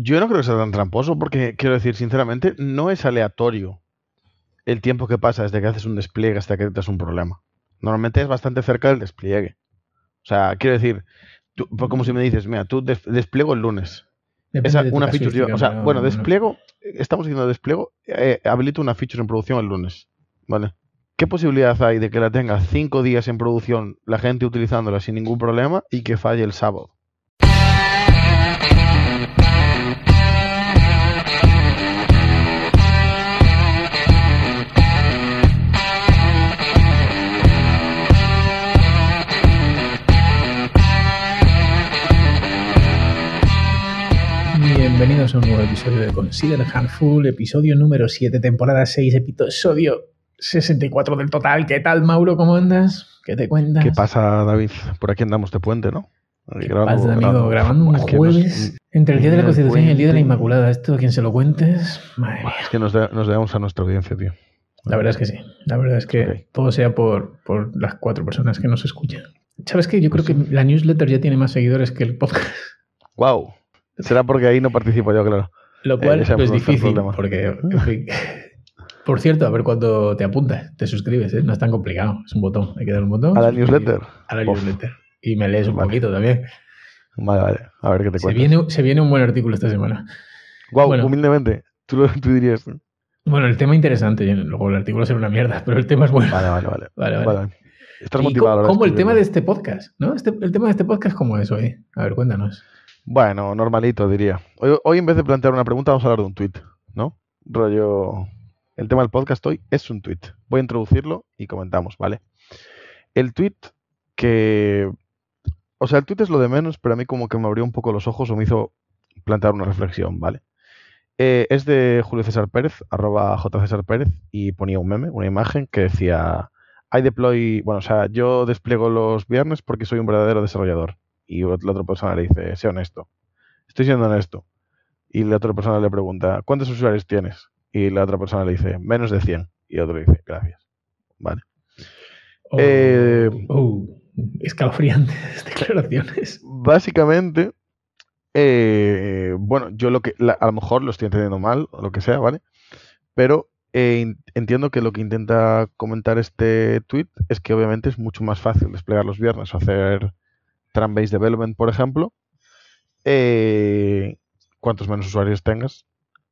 Yo no creo que sea tan tramposo porque, quiero decir, sinceramente, no es aleatorio el tiempo que pasa desde que haces un despliegue hasta que detectas un problema. Normalmente es bastante cerca del despliegue. O sea, quiero decir, tú- pues como si me dices, mira, tú des- despliego el lunes. Esa, de una feature, yo- o sea, bueno, no- despliego, estamos diciendo despliego, eh, habilito una feature en producción el lunes, ¿vale? ¿Qué posibilidad hay de que la tenga cinco días en producción, la gente utilizándola sin ningún problema y que falle el sábado? Bienvenidos a un nuevo episodio de Consider Handful, episodio número 7, temporada 6, episodio 64 del total. ¿Qué tal, Mauro? ¿Cómo andas? ¿Qué te cuentas? ¿Qué pasa, David? Por aquí andamos de puente, ¿no? ¿Qué pasa, amigo? Grabando un nos- jueves entre el día de la Constitución y el día de la. Inmaculada. Esto, quien se lo cuentes, madre mía. Es que nos, de- nos debemos a nuestra audiencia, tío. La verdad es que sí. La verdad es que todo sea por, por las cuatro personas que nos escuchan. ¿Sabes qué? Yo creo Pues que la newsletter ya tiene más seguidores que el podcast. Wow. Será porque ahí no participo yo, claro. Lo cual Eh, no es difícil, porque, en fin. Por cierto, a ver cuándo te apuntas, te suscribes, ¿eh? no es tan complicado, es un botón, hay que dar un botón. A la newsletter. A la Uf. newsletter. Y me lees un Vale. poquito también. Vale, vale. A ver qué te Se cuento. viene, se viene un buen artículo esta semana. Wow, bueno. humildemente. Tú, tú dirías. Bueno, el tema interesante, luego el artículo será una mierda, pero el tema es bueno. Vale, vale, vale. Vale, vale. Vale. Estás ¿Y motivado. cómo, ahora cómo el tema de este podcast? ¿no? Este- el tema de este podcast, ¿cómo es hoy? A ver, cuéntanos. Bueno, normalito, diría. Hoy, en vez de plantear una pregunta, vamos a hablar de un tweet, ¿no? Rollo. El tema del podcast hoy es un tweet. Voy a introducirlo y comentamos, ¿vale? El tweet que. O sea, el tweet es lo de menos, pero a mí como que me abrió un poco los ojos o me hizo plantear una reflexión, ¿vale? Eh, es de Julio César Pérez, arroba J. César Pérez, y ponía un meme, una imagen que decía. I deploy. Bueno, o sea, yo despliego los viernes porque soy un verdadero desarrollador. Y la otra persona le dice, sé honesto. Estoy siendo honesto. Y la otra persona le pregunta, ¿cuántos usuarios tienes? Y la otra persona le dice, menos de 100. Y otro le dice, gracias. Vale. Oh, Eh, oh, escalofriantes declaraciones. Básicamente, eh, bueno, yo lo que, la- a lo mejor lo estoy entendiendo mal, o lo que sea, ¿vale? Pero eh, entiendo que lo que intenta comentar este tweet es que obviamente es mucho más fácil desplegar los viernes o hacer Tram-Based Development, por ejemplo, eh, cuantos menos usuarios tengas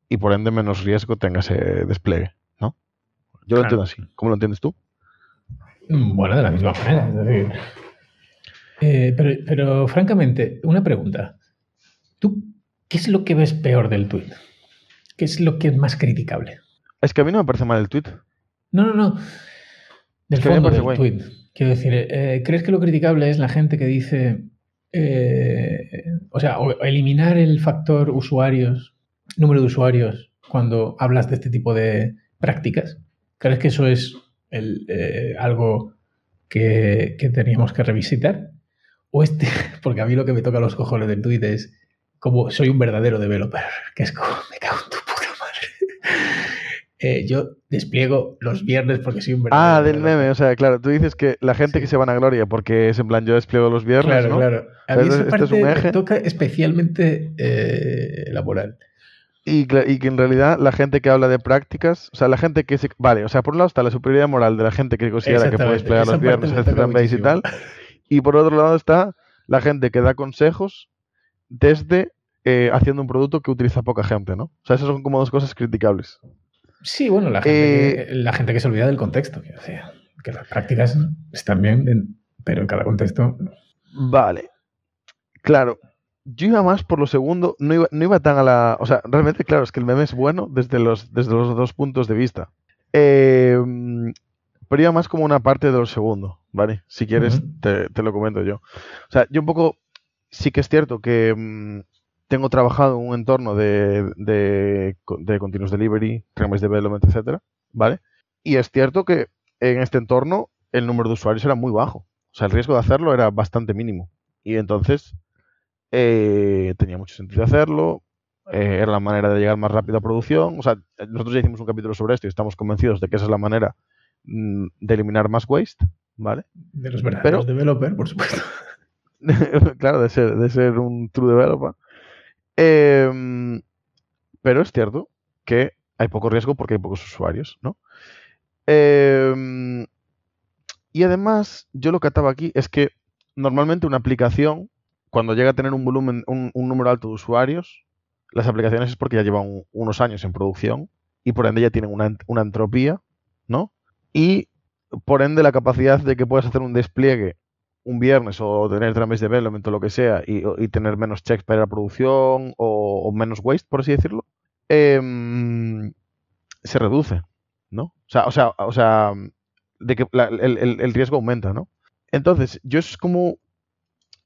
y por ende menos riesgo tenga ese despliegue, ¿no? Yo lo entiendo así. ¿Cómo lo entiendes tú? Mm, Bueno, de la misma manera. es decir. Eh, pero, pero, francamente, una pregunta. ¿Tú qué es lo que ves peor del tweet? ¿Qué es lo que es más criticable? Es que a mí no me parece mal el tweet. No, no, no. Del Es que fondo parece del guay. tweet. Quiero decir, eh, ¿crees que lo criticable es la gente que dice, eh, o sea, eliminar el factor usuarios, número de usuarios, cuando hablas de este tipo de prácticas? ¿Crees que eso es eh, algo que, que teníamos que revisitar? O este, porque a mí lo que me toca los cojones del tweet es como soy un verdadero developer, que es como me cago en tu puta madre. Eh, yo despliego los viernes porque soy un verdadero Ah, del meme, o sea, claro, tú dices que la gente Sí. que se van a gloria porque es en plan yo despliego los viernes, Claro, ¿no? claro. A mí esa este es un me eje. toca especialmente eh, laboral. Y, que en realidad la gente que habla de prácticas, o sea, la gente que se... Vale, o sea, por un lado está la superioridad moral de la gente que considera que puede desplegar los viernes, me Tram-Base y tal. Y por otro lado está la gente que da consejos desde eh, haciendo un producto que utiliza poca gente, ¿no? O sea, esas son como dos cosas criticables. Sí, bueno, la gente, Eh, que, la gente que se olvida del contexto. que las prácticas están bien, en- pero en cada contexto. Vale. Claro. Yo iba más por lo segundo, no iba, no iba tan a la... O sea, realmente, claro, es que el meme es bueno desde los, desde los dos puntos de vista. Eh, pero iba más como una parte de lo segundo, ¿vale? Si quieres, te, te lo comento yo. O sea, yo un poco... Sí que es cierto que mm, tengo trabajado en un entorno de, de, de continuous delivery, Trames development, etcétera, ¿vale? Y es cierto que en este entorno el número de usuarios era muy bajo. O sea, el riesgo de hacerlo era bastante mínimo. Y entonces eh, tenía mucho sentido hacerlo. eh, era la manera de llegar más rápido a producción. O sea, nosotros ya hicimos un capítulo sobre esto y estamos convencidos de que esa es la manera mm, de eliminar más waste, ¿vale? De los verdaderos developers, por supuesto. claro, de ser, de ser un true developer. Eh, pero es cierto que hay poco riesgo porque hay pocos usuarios, ¿no? Em, y además, yo lo que ataba aquí es que normalmente una aplicación, cuando llega a tener un volumen, un, número alto de usuarios, las aplicaciones es porque ya llevan unos años en producción y por ende ya tienen una, una entropía, ¿no? Y por ende la capacidad de que puedas hacer un despliegue un viernes o tener de development o lo que sea y, tener menos checks para la producción o, menos waste, por así decirlo, em, se reduce, ¿no? O sea, o sea, o sea de que el, riesgo aumenta, ¿no? Entonces, yo es como...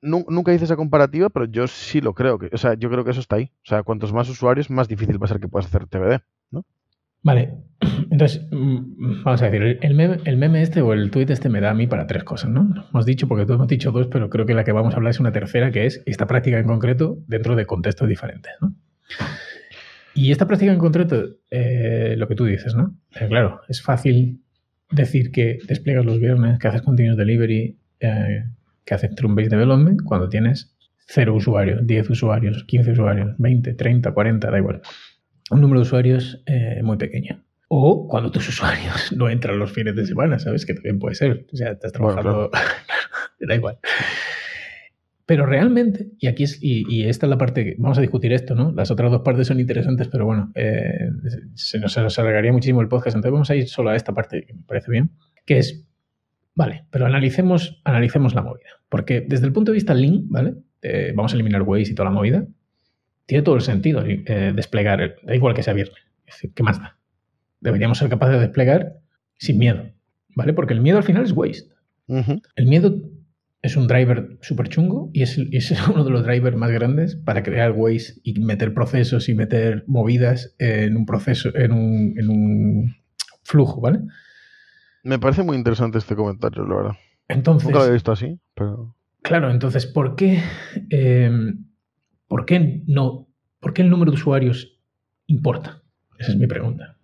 nunca hice esa comparativa, pero yo sí lo creo. Que, o sea, yo creo que eso está ahí. O sea, cuantos más usuarios, más difícil va a ser que puedas hacer TBD. Vale, entonces, mm, vamos a decir, el meme, este o el tweet este me da a mí para tres cosas, ¿no? Hemos dicho, porque todos hemos dicho dos, pero creo que la que vamos a hablar es una tercera, que es esta práctica en concreto dentro de contextos diferentes, ¿no? Y esta práctica en concreto, eh, lo que tú dices, ¿no? Eh, claro, es fácil decir que despliegas los viernes, que haces continuous delivery, eh, que haces trunk-based development cuando tienes cero usuarios, 10 usuarios, 15 usuarios, 20, 30, 40, da igual un número de usuarios eh, muy pequeño. O cuando tus usuarios no entran los fines de semana, ¿sabes? Que también puede ser. O sea, estás trabajando. da igual. Pero realmente, y aquí es, y, esta es la parte, vamos a discutir esto, ¿no? Las otras dos partes son interesantes, pero bueno, eh, se, nos, se, nos, alargaría muchísimo el podcast, entonces vamos a ir solo a esta parte que me parece bien, que es, vale, pero analicemos, analicemos la movida. Porque desde el punto de vista Lean, ¿vale? vamos a eliminar Waze y toda la movida tiene todo el sentido eh, desplegar, da igual que sea viernes. ¿qué más da? Deberíamos ser capaces de desplegar sin miedo, ¿vale? Porque el miedo al final es waste. El miedo es un driver súper chungo y es, uno de los drivers más grandes para crear waste y meter procesos y meter movidas en un proceso, en un, flujo, ¿vale? Me parece muy interesante este comentario, la verdad. Entonces, Nunca lo he visto así, pero... Claro, entonces, ¿por qué eh, ¿Por qué, no, ¿Por qué el número de usuarios importa? Esa es mi pregunta.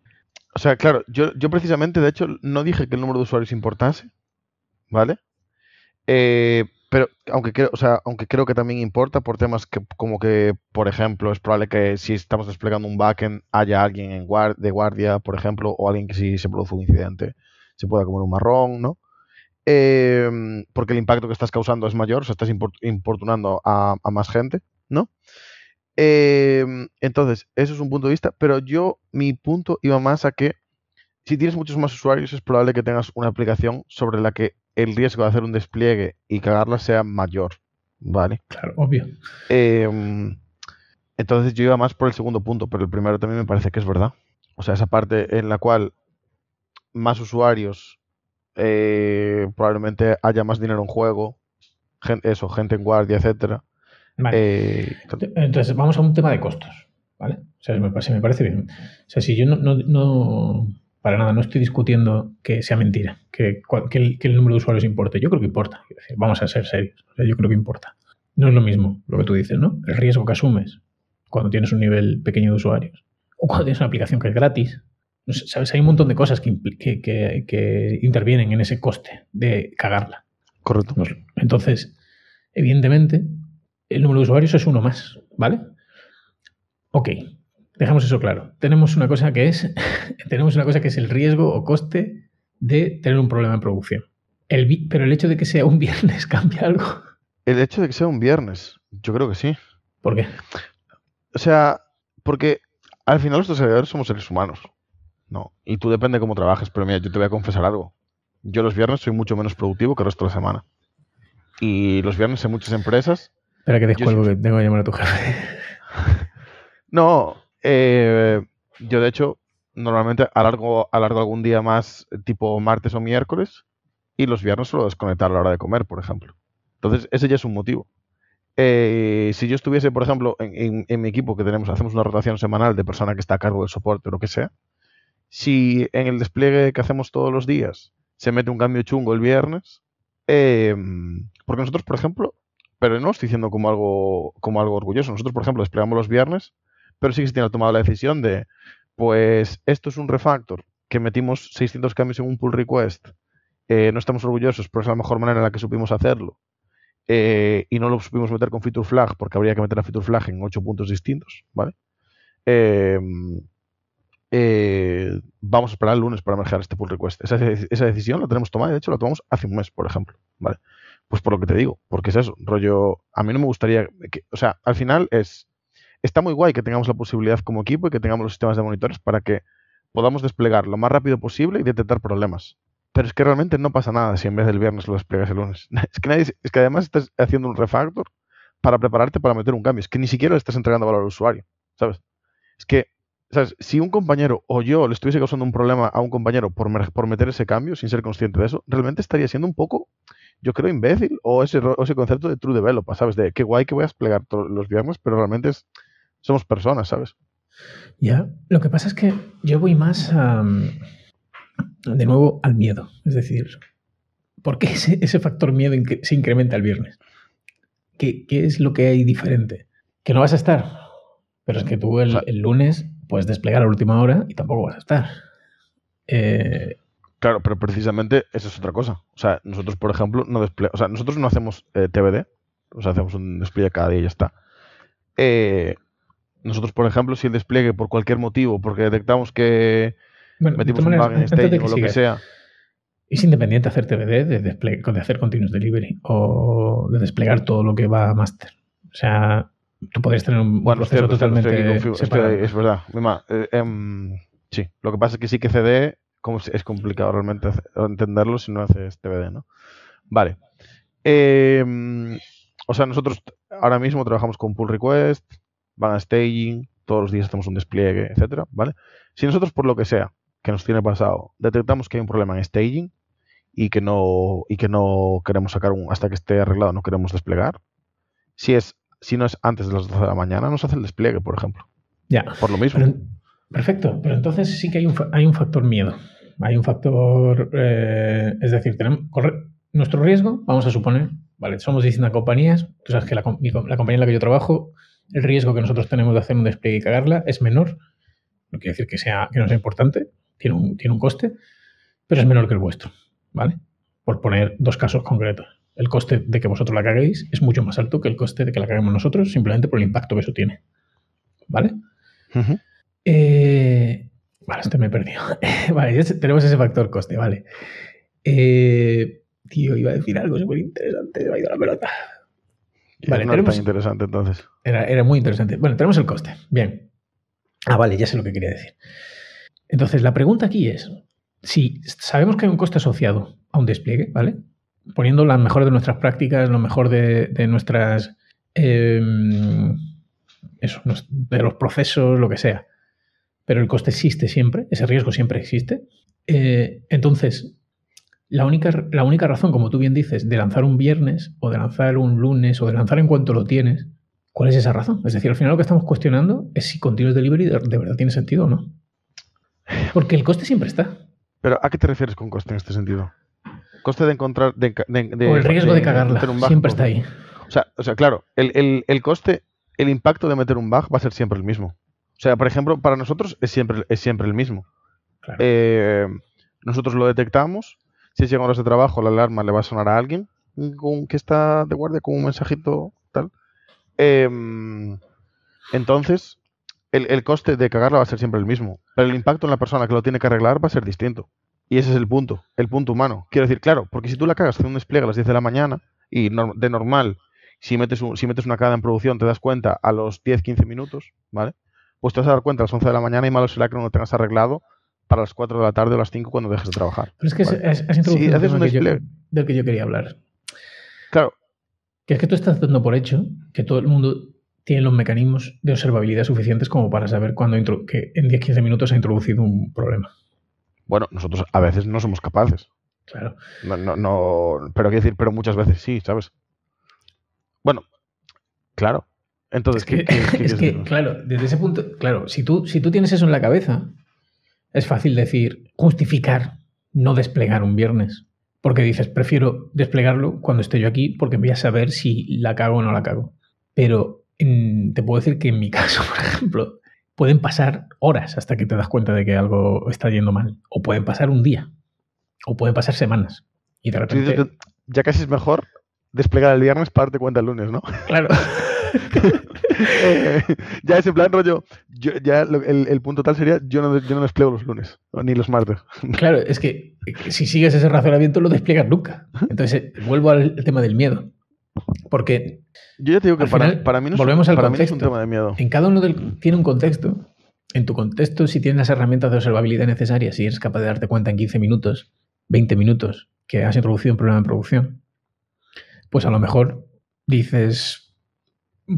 O sea, claro, yo, yo precisamente, de hecho, no dije que el número de usuarios importase, ¿vale? Eh, pero aunque creo, o sea, aunque creo que también importa por temas que, como que, por ejemplo, es probable que si estamos desplegando un backend haya alguien en de guardia, por ejemplo, o alguien que si se produce un incidente se pueda comer un marrón, ¿no? Eh, porque el impacto que estás causando es mayor, o sea, estás importunando a más gente. ¿No? Em, entonces, eso es un punto de vista, pero yo, mi punto iba más a que si tienes muchos más usuarios, es probable que tengas una aplicación sobre la que el riesgo de hacer un despliegue y cagarla sea mayor, ¿vale? Claro, obvio. Em, entonces yo iba más por el segundo punto, pero el primero también me parece que es verdad. O sea, esa parte en la cual más usuarios, eh, probablemente haya más dinero en juego, eso, gente en guardia, etcétera eh, entonces, vamos a un tema de costos. ¿Vale? O sea, me, me parece bien. O sea, si yo no, no, para nada, no estoy discutiendo que sea mentira, que, el, número de usuarios importe. Yo creo que importa. Vamos a ser serios. yo creo que importa. No es lo mismo lo que tú dices, ¿no? El riesgo que asumes cuando tienes un nivel pequeño de usuarios o cuando tienes una aplicación que es gratis. ¿Sabes? Hay un montón de cosas que, que intervienen en ese coste de cagarla. Correcto. Entonces, evidentemente, el número de usuarios es uno más, ¿vale? Ok, dejamos eso claro. Tenemos una cosa que es, tenemos una cosa que es el riesgo o coste de tener un problema en producción. El, pero el hecho de que sea un viernes cambia algo. El hecho de que sea un viernes, yo creo que sí. ¿Por qué? O sea, porque al final los desarrolladores somos seres humanos. No. Y tú depende de cómo trabajes, pero mira, yo te voy a confesar algo. Yo los viernes soy mucho menos productivo que el resto de la semana. Y los viernes en muchas empresas Espera que descuelgo que tengo que llamar a tu jefe. no, eh, yo de hecho normalmente alargo, alargo algún día más tipo martes o miércoles y los viernes suelo desconectar a la hora de comer, por ejemplo. Entonces, ese ya es un motivo. Eh, si yo estuviese, por ejemplo, en, mi equipo que tenemos, hacemos una rotación semanal de persona que está a cargo del soporte o lo que sea, si en el despliegue que hacemos todos los días se mete un cambio chungo el viernes, eh, porque nosotros, por ejemplo, pero no estoy diciendo como algo, como algo orgulloso. Nosotros, por ejemplo, desplegamos los viernes, pero sí que se tiene tomado la decisión de, pues esto es un refactor que metimos 600 cambios en un pull request. Eh, no estamos orgullosos, pero es la mejor manera en la que supimos hacerlo. Eh, y no lo supimos meter con feature flag porque habría que meter la feature flag en ocho puntos distintos, ¿vale? eh, eh, vamos a esperar el lunes para manejar este pull request. Esa, esa, decisión la tenemos tomada, de hecho la tomamos hace un mes, por ejemplo. ¿vale? Pues por lo que te digo, porque es eso, rollo, a mí no me gustaría, que, o sea, al final es, está muy guay que tengamos la posibilidad como equipo y que tengamos los sistemas de monitores para que podamos desplegar lo más rápido posible y detectar problemas. Pero es que realmente no pasa nada si en vez del viernes lo despliegas el lunes. Es que, nadie, es que además estás haciendo un refactor para prepararte para meter un cambio. Es que ni siquiera le estás entregando valor al usuario, ¿sabes? Es que, ¿sabes? Si un compañero o yo le estuviese causando un problema a un compañero por, por meter ese cambio sin ser consciente de eso, realmente estaría siendo un poco, yo creo, imbécil o ese, ese concepto de true developer, ¿sabes? De qué guay que voy a desplegar todos los viernes, pero realmente somos personas, ¿sabes? Ya, lo que pasa es que yo voy más a de nuevo al miedo. Es decir, ¿por qué ese, factor miedo se incrementa el viernes? ¿Qué, es lo que hay diferente? Que no vas a estar. Pero es que tú el, lunes puedes desplegar a última hora y tampoco vas a estar. Eh, claro, pero precisamente esa es otra cosa. O sea, nosotros, por ejemplo, no o sea, nosotros no hacemos eh, TBD, o sea, hacemos un despliegue cada día y ya está. Eh, nosotros, por ejemplo, si el despliegue por cualquier motivo, porque detectamos que metimos un bug en staging o lo que sea. Es independiente hacer TBD de, de hacer continuous delivery o de desplegar todo lo que va a master. O sea, tú podrías tener un bueno, proceso totalmente separado. es verdad. Eh, em, sí, lo que pasa es que sí que CD como es complicado realmente entenderlo si no haces TBD, ¿no? Vale. Em, o sea, nosotros ahora mismo trabajamos con pull request, van a staging, todos los días hacemos un despliegue, etcétera, ¿vale? Si nosotros por lo que sea que nos tiene pasado, detectamos que hay un problema en staging y que no, y que no queremos sacar un, hasta que esté arreglado, no queremos desplegar. Si es, si no es antes de las 12 de la mañana, nos hace el despliegue, por ejemplo. Ya. Por lo mismo. perfecto, pero entonces sí que hay un, hay un factor miedo. Hay un factor, eh, es decir, tenemos, nuestro riesgo, vamos a suponer, vale, somos distintas compañías, tú sabes que la, la compañía en la que yo trabajo, el riesgo que nosotros tenemos de hacer un despliegue y cagarla es menor. No quiere decir que, sea, que no sea importante, tiene un, tiene un coste, pero es menor que el vuestro, ¿vale? Por poner dos casos concretos. El coste de que vosotros la caguéis es mucho más alto que el coste de que la caguemos nosotros, simplemente por el impacto que eso tiene. ¿Vale? Eh, vale, este me he perdido. vale, ya tenemos ese factor coste, vale. Eh, tío, iba a decir algo súper interesante, me ha ido la pelota. Vale, no tenemos, tan interesante entonces. Era, era muy interesante. Bueno, tenemos el coste. Bien. Ah, vale, ya sé lo que quería decir. Entonces, la pregunta aquí es, si sabemos que hay un coste asociado a un despliegue, ¿vale? Poniendo las mejores de nuestras prácticas, lo mejor de, nuestras... Em, eso, de los procesos, lo que sea. Pero el coste existe siempre, ese riesgo siempre existe. Eh, entonces, la única, la única razón, como tú bien dices, de lanzar un viernes o de lanzar un lunes o de lanzar en cuanto lo tienes, ¿cuál es esa razón? Es decir, al final lo que estamos cuestionando es si Continuous Delivery de verdad tiene sentido o no. Porque el coste siempre está. Pero ¿a qué te refieres con coste en este sentido? Coste de encontrar... De, o el riesgo de, cagarla. siempre está ahí. O sea, o sea claro, el, coste, el impacto de meter un bug va a ser siempre el mismo. O sea, por ejemplo, para nosotros es siempre, es siempre el mismo. Eh, nosotros lo detectamos. Si llega horas de trabajo, la alarma le va a sonar a alguien que está de guardia con un mensajito tal. Em, entonces, el, coste de cagarla va a ser siempre el mismo, pero el impacto en la persona que lo tiene que arreglar va a ser distinto. Y ese es el punto, el punto humano. Quiero decir, claro, porque si tú la cagas haciendo un despliegue a las 10 de la mañana y de normal, si metes, si metes una cagada en producción te das cuenta a los 10-15 minutos, ¿vale? Pues te vas a dar cuenta a las 11 de la mañana y malo será que no lo tengas arreglado para las 4 de la tarde o las 5 cuando dejes de trabajar. Pero es que has introducido un despliegue. del que yo quería hablar. Claro. Que es que tú estás dando por hecho que todo el mundo tienen los mecanismos de observabilidad suficientes como para saber cuándo que en 10-15 minutos ha introducido un problema. Bueno, nosotros a veces no somos capaces. Claro. No, no, no, pero quiero decir, pero muchas veces sí, ¿sabes? Bueno, claro. Entonces, es que, es que claro, desde ese punto, claro, si tú, si tú tienes eso en la cabeza, es fácil decir, justificar no desplegar un viernes. Porque dices, prefiero desplegarlo cuando esté yo aquí porque voy a saber si la cago o no la cago. Pero te puedo decir que en mi caso, por ejemplo, pueden pasar horas hasta que te das cuenta de que algo está yendo mal. O pueden pasar un día. O pueden pasar semanas. Y de repente... Ya casi es mejor desplegar el viernes para darte cuenta el lunes, ¿no? Claro. Eh, ya ese plan rollo, yo, ya el, el, punto tal sería, yo no, yo no despliego los lunes, ni los martes. Claro, es que si sigues ese razonamiento lo despliegas nunca. Entonces, eh, vuelvo al tema del miedo. Porque... Yo ya te digo que para, para, mí no, volvemos al para contexto. Mí es un tema de miedo. En cada uno del, tiene un contexto. En tu contexto, si tienes las herramientas de observabilidad necesarias, si eres capaz de darte cuenta en 15 minutos, 20 minutos, que has introducido un problema en producción, pues a lo mejor dices,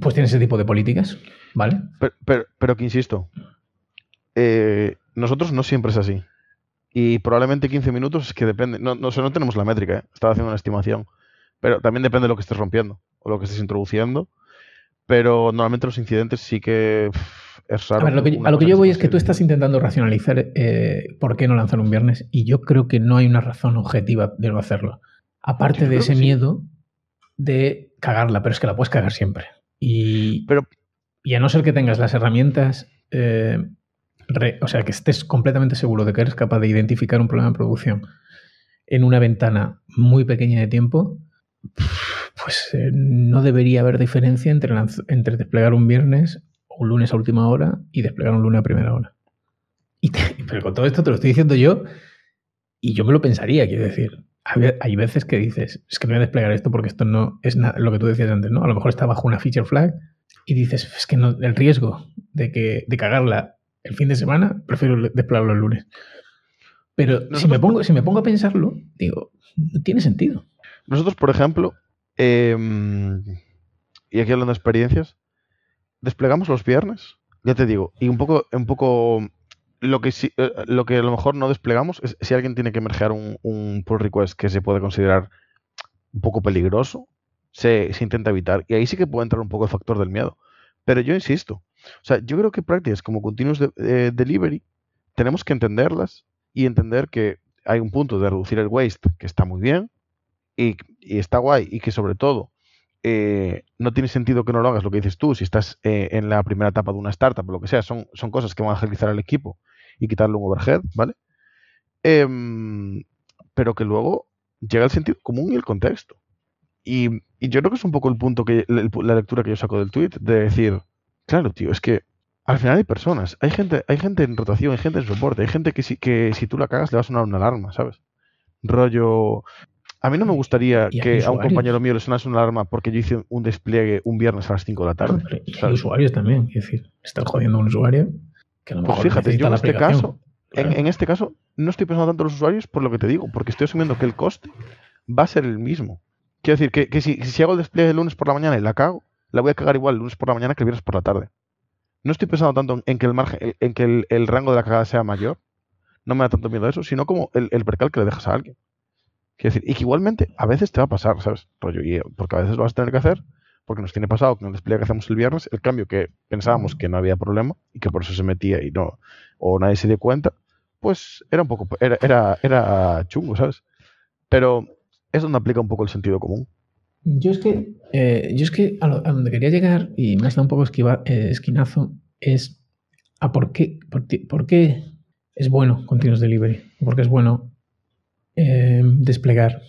pues tienes ese tipo de políticas, ¿vale? Pero, pero, que insisto, eh, nosotros no siempre es así. Y probablemente 15 minutos es que depende. No, no, no tenemos la métrica, ¿eh? estaba haciendo una estimación. Pero también depende de lo que estés rompiendo o lo que estés introduciendo. Pero normalmente los incidentes sí que es raro. A, ver, lo que, a lo que yo voy es que tú estás intentando racionalizar eh, por qué no lanzar un viernes y yo creo que no hay una razón objetiva de no hacerlo. Aparte de ese miedo de cagarla, pero es que la puedes cagar siempre. Y, pero, y a no ser que tengas las herramientas, eh, re, o sea, que estés completamente seguro de que eres capaz de identificar un problema de producción en una ventana muy pequeña de tiempo, pues eh, no debería haber diferencia entre, entre desplegar un viernes o un lunes a última hora y desplegar un lunes a primera hora. Y pero con todo esto te lo estoy diciendo yo y yo me lo pensaría, quiero decir. Hay veces que dices, es que no voy a desplegar esto porque esto no es nada, lo que tú decías antes, ¿no? A lo mejor está bajo una feature flag y dices, es que no, el riesgo de, que, de cagarla el fin de semana, prefiero desplegarlo el lunes. Pero si, me pongo, si me pongo a pensarlo, digo, no tiene sentido. Nosotros, por ejemplo, em, y aquí hablando de experiencias, desplegamos los viernes, ya te digo, y un poco, un poco lo que sí, eh, lo que a lo mejor no desplegamos es si alguien tiene que mergear un, pull request que se puede considerar un poco peligroso, se, intenta evitar. Y ahí sí que puede entrar un poco el factor del miedo. Pero yo insisto, o sea, yo creo que prácticas como continuous eh, delivery tenemos que entenderlas y entender que hay un punto de reducir el waste que está muy bien, y, está guay y que sobre todo eh, no tiene sentido que no lo hagas lo que dices tú, si estás eh, en la primera etapa de una startup o lo que sea, son, son cosas que van a agilizar al equipo y quitarle un overhead, ¿vale? Em, pero que luego llega el sentido común y el contexto. Y, yo creo que es un poco el punto que la lectura que yo saco del tweet de decir, claro, tío, es que al final hay personas, hay gente, hay gente en rotación, hay gente en soporte, hay gente que si, que si tú la cagas le va a sonar una alarma, ¿sabes? Rollo, a mí no me gustaría que a un compañero mío le sonase una alarma porque yo hice un despliegue un viernes a las 5 de la tarde. y hay usuarios también, es decir, están jodiendo a un usuario que a lo pues mejor pues fíjate, yo en este caso, en, este caso, no estoy pensando tanto en los usuarios por lo que te digo, porque estoy asumiendo que el coste va a ser el mismo. Quiero decir, que, si, si, hago el despliegue el lunes por la mañana y la cago, la voy a cagar igual el lunes por la mañana que el viernes por la tarde. No estoy pensando tanto en que el margen, en que el, rango de la cagada sea mayor. No me da tanto miedo a eso, sino como el, el percal que le dejas a alguien. Quiero decir, y que igualmente a veces te va a pasar, ¿sabes? Eh, porque a veces lo vas a tener que hacer, porque nos tiene pasado con el despliegue que hacemos el viernes, el cambio que pensábamos que no había problema y que por eso se metía y no, o nadie se dio cuenta, pues era un poco, era, era, era chungo, ¿sabes? Pero es donde aplica un poco el sentido común. Yo es que, eh, yo es que a, donde quería llegar, y me has dado un poco esquiva, eh, esquinazo, es a por qué, por, qué es bueno Continuous Delivery, por qué es bueno eh, desplegar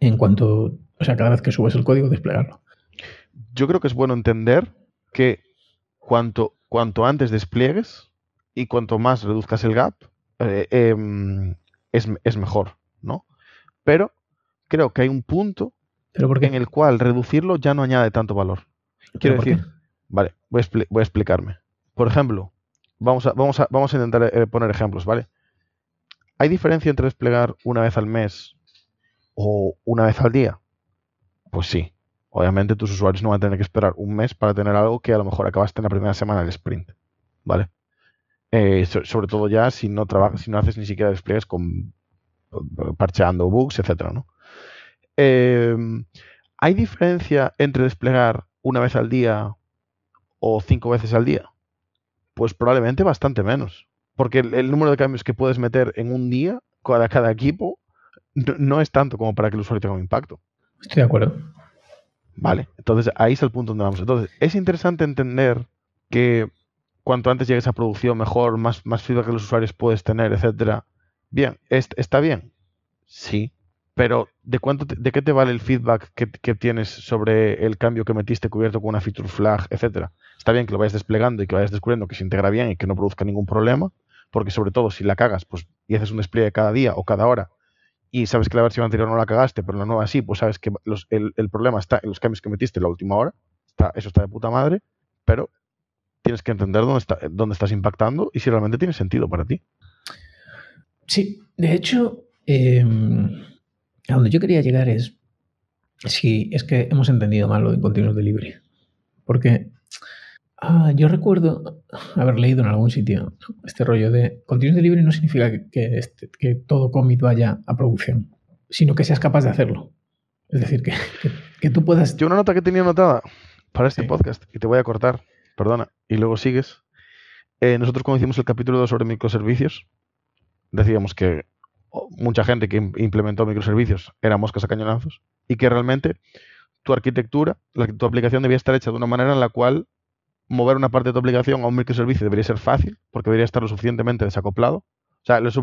en cuanto, o sea, cada vez que subes el código, desplegarlo. Yo creo que es bueno entender que cuanto, cuanto antes despliegues y cuanto más reduzcas el gap, eh, em, es, mejor, ¿no? Pero creo que hay un punto en el cual reducirlo ya no añade tanto valor. Quiero decir, vale, voy a, explicarme. Por ejemplo, vamos a, vamos a, vamos a intentar eh, poner ejemplos, ¿vale? ¿Hay diferencia entre desplegar una vez al mes o una vez al día? Pues sí. Obviamente tus usuarios no van a tener que esperar un mes para tener algo que a lo mejor acabaste en la primera semana del sprint. ¿Vale? Eh, sobre todo ya si no trabajas, si no haces ni siquiera despliegues con parcheando bugs, etcétera, ¿no? Em, ¿Hay diferencia entre desplegar una vez al día o cinco veces al día? Pues probablemente bastante menos. Porque el, número de cambios que puedes meter en un día cada, cada equipo no, es tanto como para que el usuario tenga un impacto. Estoy de acuerdo. Vale, entonces ahí es el punto donde vamos. Entonces, es interesante entender que cuanto antes llegues a producción, mejor, más, más feedback que los usuarios puedes tener, etcétera. Bien, ¿está bien? Sí, Pero, ¿de cuánto ¿de qué te vale el feedback que, que, tienes sobre el cambio que metiste cubierto con una feature flag, etcétera? Está bien que lo vayas desplegando y que vayas descubriendo que se integra bien y que no produzca ningún problema, porque sobre todo si la cagas pues, y haces un despliegue cada día o cada hora y sabes que la versión anterior no la cagaste, pero la nueva sí, pues sabes que el, el, problema está en los cambios que metiste en la última hora. Está, eso está de puta madre, pero tienes que entender dónde, está, dónde estás impactando y si realmente tiene sentido para ti. Sí, de hecho, eh, a donde yo quería llegar es si es que hemos entendido mal lo de continuous delivery. Porque ah, yo recuerdo haber leído en algún sitio este rollo de continuous delivery no significa que, este, que todo commit vaya a producción, sino que seas capaz de hacerlo. Es decir, que, que, tú puedas... Yo una nota que tenía anotada para este sí. podcast, y te voy a cortar, perdona, y luego sigues. Eh, nosotros cuando hicimos el capítulo 2 sobre microservicios, decíamos que mucha gente que implementó microservicios era moscas a cañonazos y que realmente tu arquitectura, tu aplicación debía estar hecha de una manera en la cual mover una parte de tu aplicación a un microservicio debería ser fácil porque debería estar lo suficientemente desacoplado. O sea, los,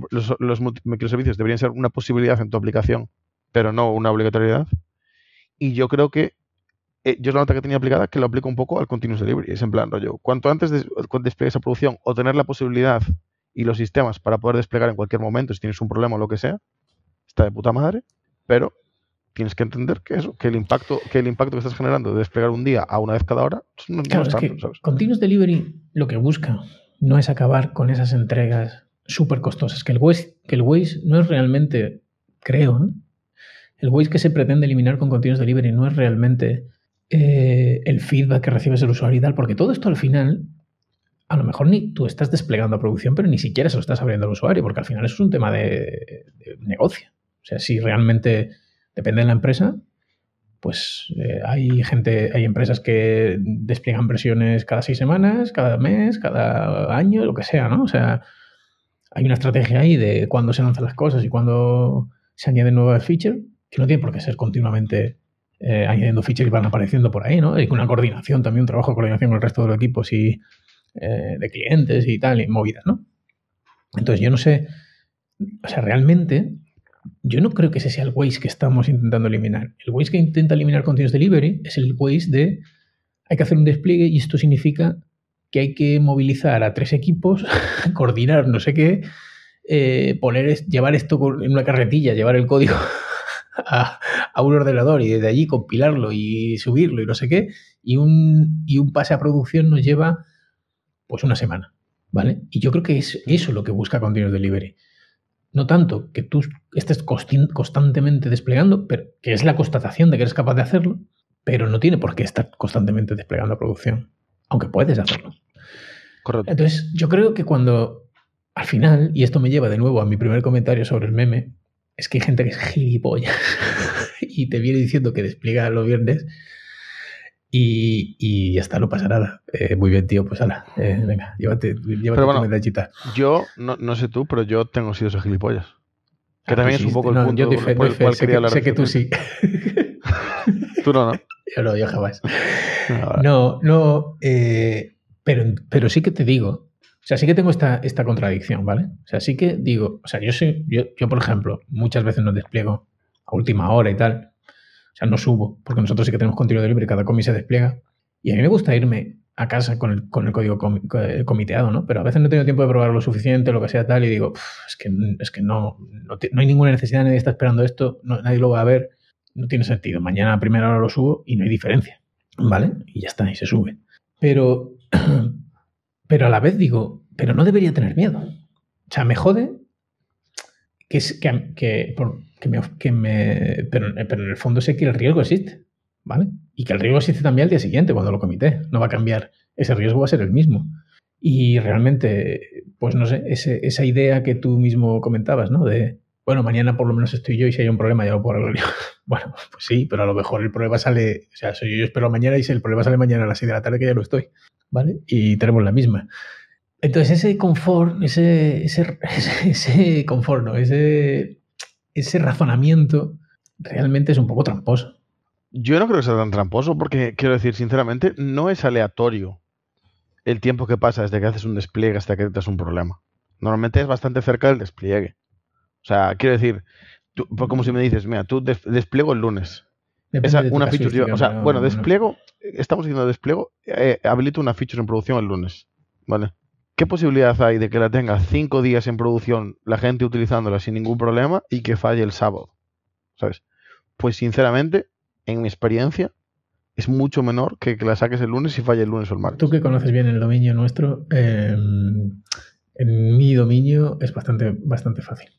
microservicios deberían ser una posibilidad en tu aplicación, pero no una obligatoriedad. Y yo creo que eh, yo es la nota que tenía aplicada que lo aplico un poco al continuous delivery. Es en plan, rollo, cuanto antes de, despliegues esa producción o tener la posibilidad y los sistemas para poder desplegar en cualquier momento si tienes un problema o lo que sea, está de puta madre, pero tienes que entender que eso, que el impacto, que el impacto que estás generando de desplegar un día a una vez cada hora, no, claro, no es tanto, que ¿sabes? Continuous Delivery lo que busca no es acabar con esas entregas súper costosas, que el waste, que el waste no es realmente, creo, ¿eh? el waste que se pretende eliminar con Continuous Delivery no es realmente eh, el feedback que recibes del usuario y tal, porque todo esto al final a lo mejor ni tú estás desplegando a producción, pero ni siquiera se lo estás abriendo al usuario, porque al final eso es un tema de, de negocio. O sea, si realmente depende de la empresa, pues eh, hay gente, hay empresas que despliegan versiones cada seis semanas, cada mes, cada año, lo que sea, ¿no? O sea, hay una estrategia ahí de cuándo se lanzan las cosas y cuándo se añaden nuevas features, que no tiene por qué ser continuamente eh, añadiendo features y van apareciendo por ahí, ¿no? Hay una coordinación, también un trabajo de coordinación con el resto de los equipos y eh, de clientes y tal, y movidas, ¿no? Entonces yo no sé, o sea, realmente yo no creo que ese sea el waste que estamos intentando eliminar. El waste que intenta eliminar Continuous Delivery es el waste de hay que hacer un despliegue y esto significa que hay que movilizar a tres equipos, coordinar no sé qué, eh, poner, llevar esto en una carretilla, llevar el código a, un ordenador y desde allí compilarlo y subirlo y no sé qué, y un, y un pase a producción nos lleva pues una semana, ¿vale? Y yo creo que es eso lo que busca Continuous Delivery. No tanto que tú estés constantemente desplegando, pero que es la constatación de que eres capaz de hacerlo, pero no tiene por qué estar constantemente desplegando a producción, aunque puedes hacerlo. Correcto. Entonces, yo creo que cuando al final, y esto me lleva de nuevo a mi primer comentario sobre el meme, es que hay gente que es gilipollas y te viene diciendo que despliega los viernes y, y, ya está, no pasa nada. Eh, muy bien, tío, pues ala, eh, venga, llévate, llévate pero bueno, tu medallita. Yo, no, no, sé tú, pero yo tengo sido ese gilipollas. Que Ah, también tú es un poco no, el punto yo doy por el cual sé quería que, sé este tú sí. Tú no, ¿no? Yo no, yo jamás. Ah. No, no, eh, pero, pero sí que te digo, o sea, sí que tengo esta, esta contradicción, ¿vale? O sea, sí que digo, o sea, yo, soy, yo, yo, por ejemplo, muchas veces no despliego a última hora y tal. Sea, no subo, porque nosotros sí que tenemos contenido libre, cada comi se despliega. Y a mí me gusta irme a casa con el, con el código com, comiteado, ¿no? Pero a veces no he tenido tiempo de probar lo suficiente, lo que sea tal, y digo, es que, es que no, no, no, hay ninguna necesidad, nadie está esperando esto, nadie lo va a ver, no tiene sentido. Mañana a primera hora lo subo y no hay diferencia, ¿vale? Y ya está, y se sube. Pero, pero a la vez digo, pero no debería tener miedo. O sea, me jode que, que, que, que me, pero, pero en el fondo sé que el riesgo existe, ¿vale? Y que el riesgo existe también al día siguiente cuando lo comité. No va a cambiar. Ese riesgo va a ser el mismo. Y realmente, pues no sé, esa idea que tú mismo comentabas, ¿no? De, bueno, mañana por lo menos estoy yo y si hay un problema ya lo puedo arreglar. Bueno, pues sí, pero a lo mejor el problema sale, o sea, soy yo, espero mañana y si el problema sale mañana a las 6 de la tarde que ya lo estoy, ¿vale? Y tenemos la misma. Entonces ese confort, ese, ese, ese confort, ¿no? Ese, ese razonamiento realmente es un poco tramposo. Yo no creo que sea tan tramposo porque, quiero decir, sinceramente, no es aleatorio el tiempo que pasa desde que haces un despliegue hasta que detectas un problema. Normalmente es bastante cerca del despliegue. O sea, quiero decir, tú- pues como si me dices, mira, tú des- despliego el lunes. Esa, de una feature, yo- casuística, o sea, bueno, despliego, estamos diciendo despliego, eh, habilito una feature en producción el lunes, ¿vale? ¿Qué posibilidad hay de que la tenga cinco días en producción, la gente utilizándola sin ningún problema y que falle el sábado? ¿Sabes? Pues sinceramente, en mi experiencia, es mucho menor que que la saques el lunes y falle el lunes o el martes. Tú que conoces bien el dominio nuestro, eh, en mi dominio es bastante, bastante fácil.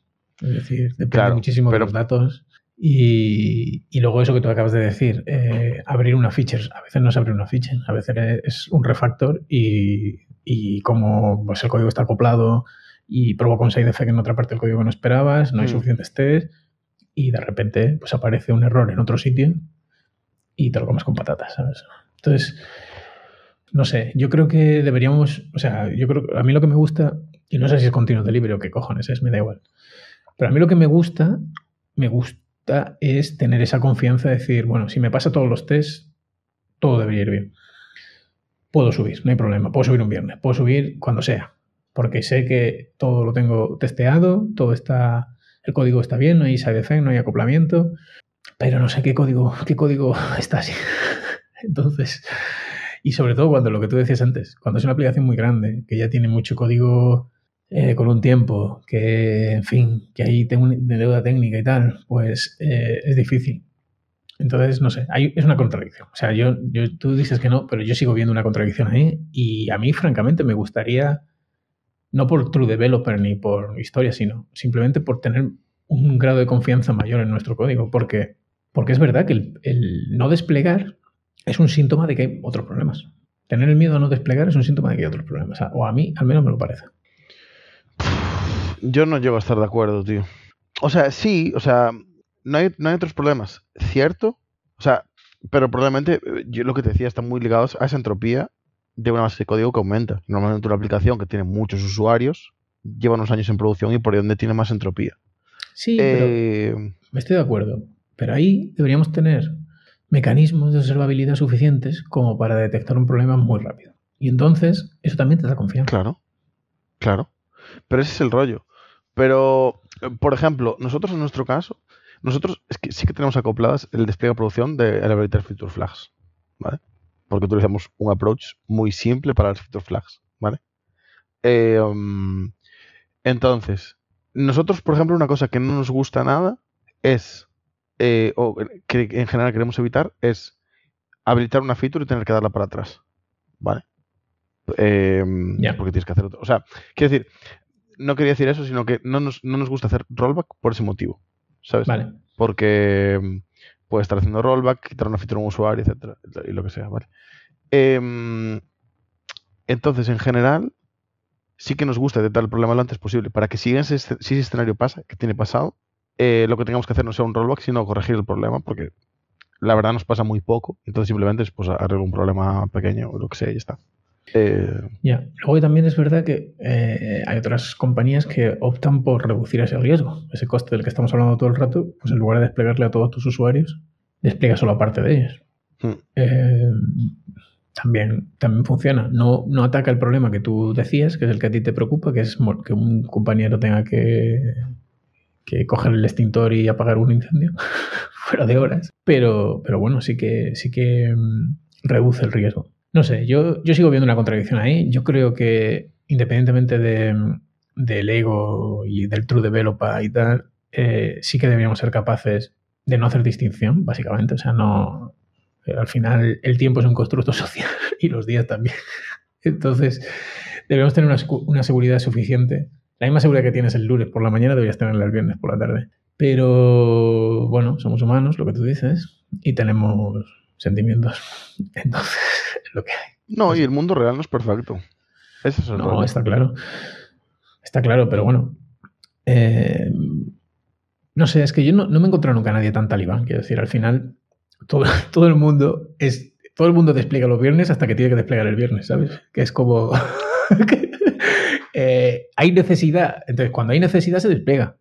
Es decir, depende Claro, muchísimo pero- de los datos. Y, y luego eso que tú acabas de decir, eh, abrir una feature. A veces no es abrir una feature, a veces es un refactor y, y como pues, el código está acoplado y provoca un side effect en otra parte del código que no esperabas, no hay Mm. suficientes test y de repente pues aparece un error en otro sitio y te lo comes con patatas, ¿sabes? Entonces, no sé, yo creo que deberíamos, o sea, yo creo que a mí lo que me gusta, y no sé si es continuo delivery o qué cojones es, me da igual, pero a mí lo que me gusta, me gusta es tener esa confianza de decir, bueno, si me pasa todos los tests, todo debería ir bien. Puedo subir, no hay problema, puedo subir un viernes, puedo subir cuando sea, porque sé que todo lo tengo testeado, todo está, el código está bien, no hay side effect, no hay acoplamiento, pero no sé qué código, qué código está así. Entonces, y sobre todo cuando lo que tú decías antes, cuando es una aplicación muy grande, que ya tiene mucho código eh, con un tiempo, que, en fin, que ahí tengo una deuda técnica y tal, pues eh, es difícil. Entonces, no sé, hay, es una contradicción. O sea, yo, yo, tú dices que no, pero yo sigo viendo una contradicción ahí y a mí, francamente, me gustaría, no por True Developer ni por historia, sino simplemente por tener un grado de confianza mayor en nuestro código, porque, porque es verdad que el, el no desplegar es un síntoma de que hay otros problemas. Tener el miedo a no desplegar es un síntoma de que hay otros problemas. O a mí, al menos, me lo parece. Yo no llego a estar de acuerdo, tío. O sea, sí, o sea, no hay, no hay otros problemas, ¿cierto? O sea, pero probablemente, eh, yo lo que te decía, están muy ligados a esa entropía de una base de código que aumenta. Normalmente una aplicación que tiene muchos usuarios lleva unos años en producción y por donde tiene más entropía. Sí, pero Eh, me estoy de acuerdo. Pero ahí deberíamos tener mecanismos de observabilidad suficientes como para detectar un problema muy rápido. Y entonces, eso también te da confianza. Claro, claro. Pero ese es el rollo. Pero, eh, por ejemplo, nosotros en nuestro caso, nosotros es que sí que tenemos acopladas el despliegue de producción de el habilitar feature flags, ¿vale? Porque utilizamos un approach muy simple para las feature flags, ¿vale? Eh, um, entonces, nosotros, por ejemplo, una cosa que no nos gusta nada es, eh, o que en general queremos evitar, es habilitar una feature y tener que darla para atrás, ¿vale? Eh. Porque tienes que hacer otro. O sea, quiero decir, no quería decir eso, sino que no nos, no nos gusta hacer rollback por ese motivo, ¿sabes? Vale. Porque mm, puede estar haciendo rollback, quitar una feature a un usuario, etcétera, y lo que sea, ¿vale? Em, entonces, en general, sí que nos gusta detectar el problema lo antes posible para que si ese, si ese escenario pasa, que tiene pasado, eh, lo que tengamos que hacer no sea un rollback, sino corregir el problema, porque la verdad nos pasa muy poco, entonces simplemente es pues, arreglo un problema pequeño o lo que sea y ya está. Eh, Ya. Luego también es verdad que eh, hay otras compañías que optan por reducir ese riesgo, ese coste del que estamos hablando todo el rato, pues en lugar de desplegarle a todos tus usuarios, despliega solo a parte de ellos. hmm, Eh, también, también funciona. No, no ataca el problema que tú decías, que es el que a ti te preocupa, que es que un compañero tenga que, que coger el extintor y apagar un incendio fuera de horas. Pero, pero bueno, sí que, sí que mm, reduce el riesgo. No sé, yo, yo sigo viendo una contradicción ahí. Yo creo que independientemente de, del ego y del true developer y tal, eh, sí que deberíamos ser capaces de no hacer distinción, básicamente. O sea, no. eh, Al final, el tiempo es un constructo social y los días también. Entonces, debemos tener una, una seguridad suficiente. La misma seguridad que tienes el lunes por la mañana deberías tenerla el viernes por la tarde. Pero, bueno, somos humanos, lo que tú dices, y tenemos sentimientos. Entonces, es lo que hay. no, y el mundo real no es perfecto. Ese es el No, rollo. está claro. Está claro, pero bueno. Eh, no sé, es que yo no, no me he encontrado nunca a nadie tan talibán. Quiero decir, al final, todo, todo el mundo es. Todo el mundo despliega los viernes hasta que tiene que desplegar el viernes, ¿sabes? Que es como. Eh, hay necesidad. Entonces, cuando hay necesidad, se despliega.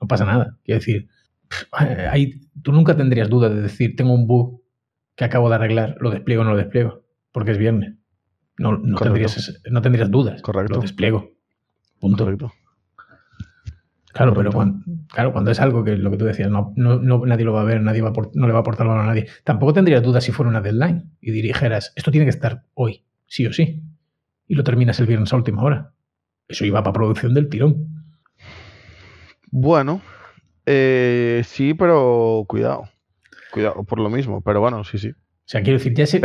No pasa nada. Quiero decir, hay, tú nunca tendrías duda de decir, tengo un bug que acabo de arreglar, lo despliego o no lo despliego, porque es viernes. No, tendrías, no tendrías dudas. Correcto. Lo despliego. Punto. Correcto. Claro, pero cuando, claro, cuando es algo que lo que tú decías, no, no, nadie lo va a ver, nadie va no le va a aportar valor a nadie. Tampoco tendría dudas si fuera una deadline y dijeras, esto tiene que estar hoy, sí o sí. Y lo terminas el viernes a última hora. Eso iba para producción del tirón. Bueno, eh, sí, pero cuidado. Cuidado por lo mismo, pero bueno, sí, sí. O sea, quiero decir, ya se,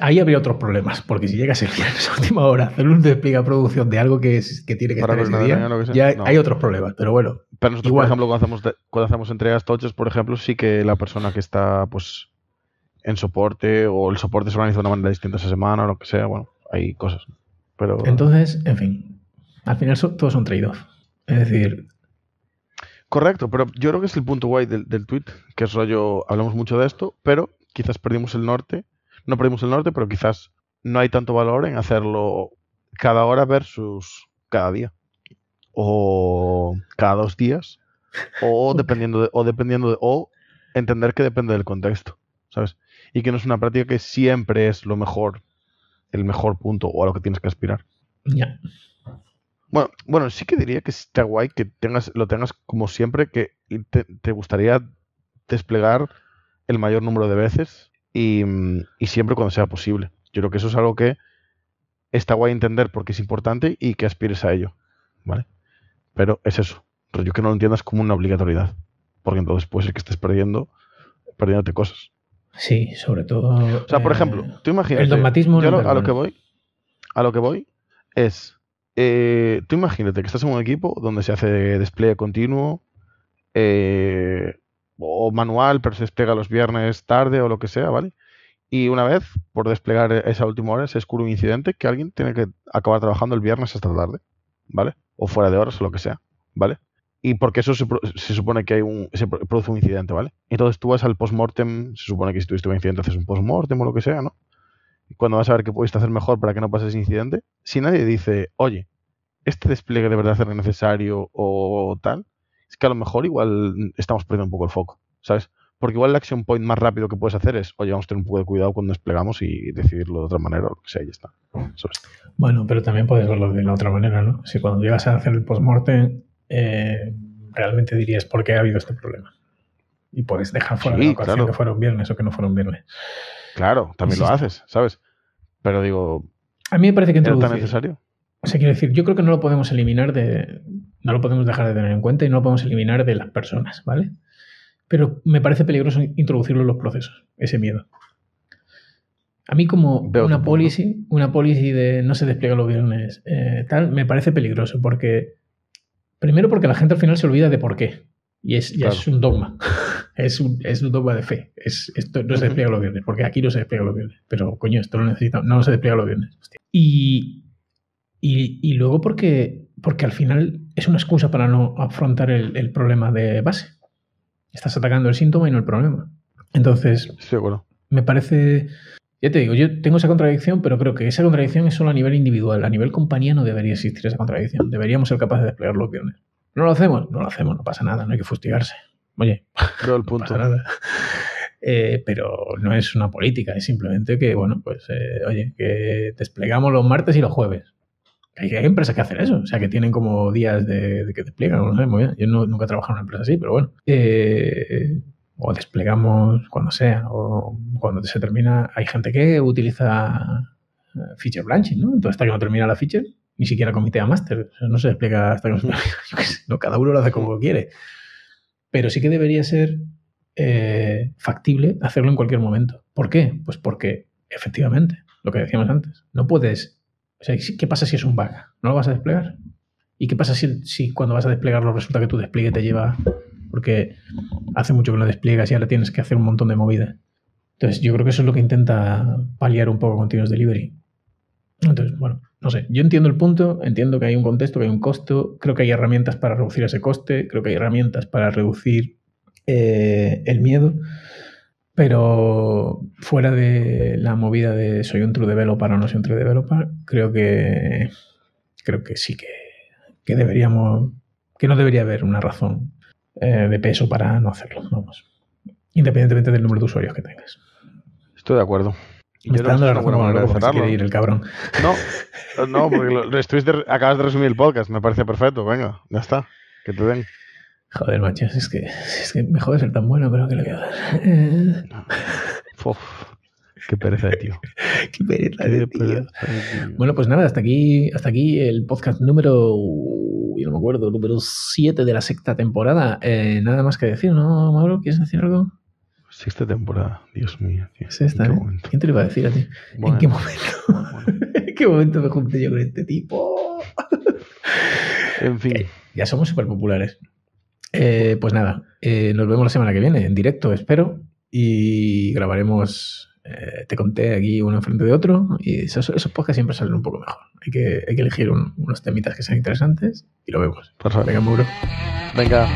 ahí habría otros problemas, porque si llegas el viernes a última hora hacer un despliegue a producción de algo que, es, que tiene que estar ese día, ya hay otros problemas, pero bueno. Pero nosotros, por ejemplo, cuando hacemos, cuando hacemos entregas toches, por ejemplo, sí que la persona que está pues en soporte o el soporte se organiza de una manera distinta esa semana o lo que sea, bueno, hay cosas. Pero... Entonces, en fin, al final todos son trade-off. Es decir... Correcto, pero yo creo que es el punto guay del, del tweet, que es rollo, hablamos mucho de esto, pero quizás perdimos el norte, no perdimos el norte, pero quizás no hay tanto valor en hacerlo cada hora versus cada día. O cada dos días. O dependiendo de, o dependiendo de, o entender que depende del contexto. ¿Sabes? Y que no es una práctica que siempre es lo mejor, el mejor punto o a lo que tienes que aspirar. Ya. Bueno, bueno, sí que diría que está guay que tengas, lo tengas como siempre, que te gustaría desplegar el mayor número de veces y, siempre cuando sea posible. Yo creo que eso es algo que está guay entender porque es importante y que aspires a ello. ¿Vale? Pero es eso. Yo que no lo entiendas como una obligatoriedad. Porque entonces puede ser que estés perdiendo, perdiéndote cosas. Sí, sobre todo. O sea, por ejemplo, eh, tú imagínate. El dogmatismo. Yo a lo que voy. A lo que voy es. Eh, tú imagínate que estás en un equipo donde se hace despliegue continuo. Eh, o manual, pero se desplega los viernes tarde o lo que sea, ¿vale? Y una vez, por desplegar esa última hora, se descubre un incidente que alguien tiene que acabar trabajando el viernes hasta tarde, ¿vale? O fuera de horas o lo que sea, ¿vale? Y porque eso se, supone que hay un, se produce un incidente, ¿vale? Entonces tú vas al postmortem, se supone que si tuviste un incidente haces un postmortem o lo que sea, ¿no? Y cuando vas a ver qué pudiste hacer mejor para que no pase ese incidente, si nadie dice, oye, este despliegue de verdad es necesario o tal, es que a lo mejor igual estamos perdiendo un poco el foco, ¿sabes? Porque igual el action point más rápido que puedes hacer es, oye, vamos a tener un poco de cuidado cuando desplegamos y decidirlo de otra manera o lo que sea, y ya está. Bueno, pero también puedes verlo de la otra manera, ¿no? Si cuando llegas a hacer el postmortem, eh, realmente dirías por qué ha habido este problema. Y puedes dejar fuera la ocasión que fuera un viernes o que no fuera un viernes. Claro, también lo haces, ¿sabes? Pero digo. A mí me parece que ¿Es tan necesario? O sea, quiero decir, yo creo que no lo podemos eliminar de, no lo podemos dejar de tener en cuenta y no lo podemos eliminar de las personas, ¿vale? Pero me parece peligroso introducirlo en los procesos, ese miedo. A mí como una policy, una policy de no se despliega los viernes, eh, tal, me parece peligroso porque, primero porque la gente al final se olvida de por qué. Y es, ya es un dogma. es, un, es un dogma de fe. Es, esto no se despliega los viernes, porque aquí no se despliega los viernes. Pero coño, esto lo necesitamos. No se despliega los viernes. Y, y, y luego porque porque al final es una excusa para no afrontar el, problema de base. Estás atacando el síntoma y no el problema. Entonces, me parece, ya te digo, yo tengo esa contradicción, pero creo que esa contradicción es solo a nivel individual. A nivel compañía no debería existir esa contradicción. Deberíamos ser capaces de desplegar los viernes. ¿No lo hacemos? No lo hacemos, no pasa nada, no hay que fustigarse. Oye, el punto. pasa nada. Eh, pero no es una política, es simplemente que, bueno, pues, eh, oye, que desplegamos los martes y los jueves. Hay, empresas que hacen eso, o sea, que tienen como días de, que despliegan, no sé, muy bien. Yo nunca he trabajado en una empresa así, pero bueno. Eh, o desplegamos cuando sea, o cuando se termina. Hay gente que utiliza eh, feature branching, ¿no? Entonces, hasta que no termina la feature, ni siquiera comité a master. no se despliega hasta que no no, cada uno lo hace como quiere. Pero sí que debería ser eh, factible hacerlo en cualquier momento. ¿Por qué? Pues porque, efectivamente, lo que decíamos antes, no puedes o sea, ¿qué pasa si es un bug? ¿No lo vas a desplegar? ¿Y qué pasa si, cuando vas a desplegarlo resulta que tu despliegue te lleva... Porque hace mucho que lo despliegas y ahora tienes que hacer un montón de movidas. Entonces, yo creo que eso es lo que intenta paliar un poco Continuous Delivery. Entonces, bueno, no sé. Yo entiendo el punto, entiendo que hay un contexto, que hay un costo. Creo que hay herramientas para reducir ese coste. Creo que hay herramientas para reducir eh, el miedo. Pero fuera de la movida de soy un true developer o no soy un true developer, creo que creo que sí que, deberíamos, que no debería haber una razón eh, de peso para no hacerlo, vamos. Independientemente del número de usuarios que tengas. Estoy de acuerdo. Me está dando la razón quiere ir el cabrón. No, no, porque lo, acabas de resumir el podcast, me parece perfecto, venga, ya está. Que te den. Joder, macho, es que, es que me jode ser tan bueno, pero que le voy a dar. Eh, Uf, qué pereza de tío. qué pereza Qué de tío. pereza de tío. Bueno, pues nada, hasta aquí, hasta aquí el podcast número, yo no me acuerdo, número 7 de la sexta temporada. Eh, nada más que decir, ¿no, Mauro? ¿Quieres decir algo? Sexta temporada, Dios mío. tío. ¿En ¿eh? qué momento? ¿Quién te lo iba a decir a ti? Bueno, ¿En qué momento? bueno. ¿En qué momento me junté yo con este tipo? En fin, Ya somos súper populares. Eh, pues nada, eh, nos vemos la semana que viene, en directo, espero. Y grabaremos, eh, te conté aquí uno enfrente de otro. Y esos, esos podcasts siempre salen un poco mejor. Hay que, hay que elegir un- unos temitas que sean interesantes y lo vemos. por favor. Venga, Mauro. Venga,